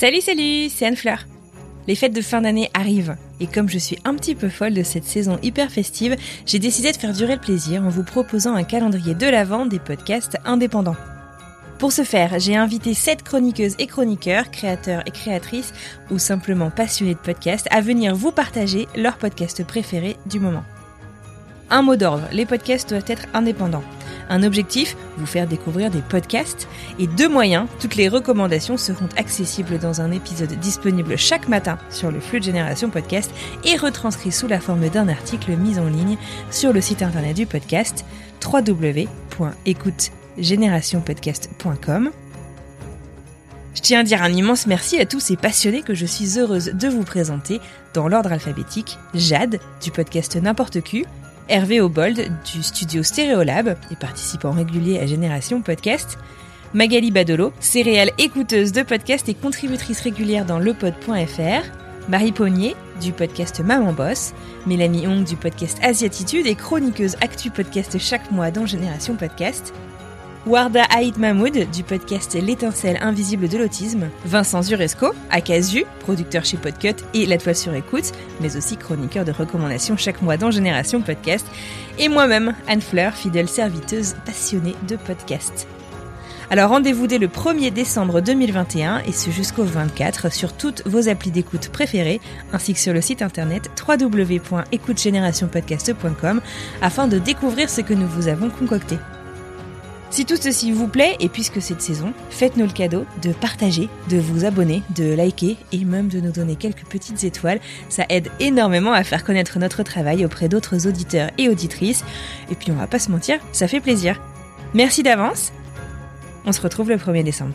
Salut, salut, c'est Anne Fleur. Les fêtes de fin d'année arrivent et comme je suis un petit peu folle de cette saison hyper festive, j'ai décidé de faire durer le plaisir en vous proposant un calendrier de l'avant des podcasts indépendants. Pour ce faire, j'ai invité 7 chroniqueuses et chroniqueurs, créateurs et créatrices ou simplement passionnés de podcasts à venir vous partager leur podcast préféré du moment. Un mot d'ordre, les podcasts doivent être indépendants. Un objectif, vous faire découvrir des podcasts. Et deux moyens, toutes les recommandations seront accessibles dans un épisode disponible chaque matin sur le flux de Génération Podcast et retranscrit sous la forme d'un article mis en ligne sur le site internet du podcast www.écoutegénérationpodcast.com. Je tiens à dire un immense merci à tous ces passionnés que je suis heureuse de vous présenter dans l'ordre alphabétique. Jade, du podcast N'importe Q, Hervé Obold du studio Stéréolab et participant régulier à Génération Podcast, Magali Badolo, céréale écouteuse de podcast et contributrice régulière dans lepod.fr, Marie Pognier du podcast Maman Boss, Mélanie Hong du podcast Asiatitude et chroniqueuse Actu Podcast chaque mois dans Génération Podcast, Warda Haït Mahmoud du podcast L'étincelle invisible de l'autisme, Vincent Zuresco, Akazu, producteur chez Podcut et La Toile sur écoute, mais aussi chroniqueur de recommandations chaque mois dans Génération Podcast, et moi-même, Anne Fleur, fidèle serviteuse passionnée de podcast. Alors rendez-vous dès le 1er décembre 2021 et ce jusqu'au 24 sur toutes vos applis d'écoute préférées ainsi que sur le site internet www.écoutegénérationpodcast.com afin de découvrir ce que nous vous avons concocté. Si tout ceci vous plaît, et puisque c'est de saison, faites-nous le cadeau de partager, de vous abonner, de liker et même de nous donner quelques petites étoiles. Ça aide énormément à faire connaître notre travail auprès d'autres auditeurs et auditrices. Et puis on va pas se mentir, ça fait plaisir. Merci d'avance. On se retrouve le 1er décembre.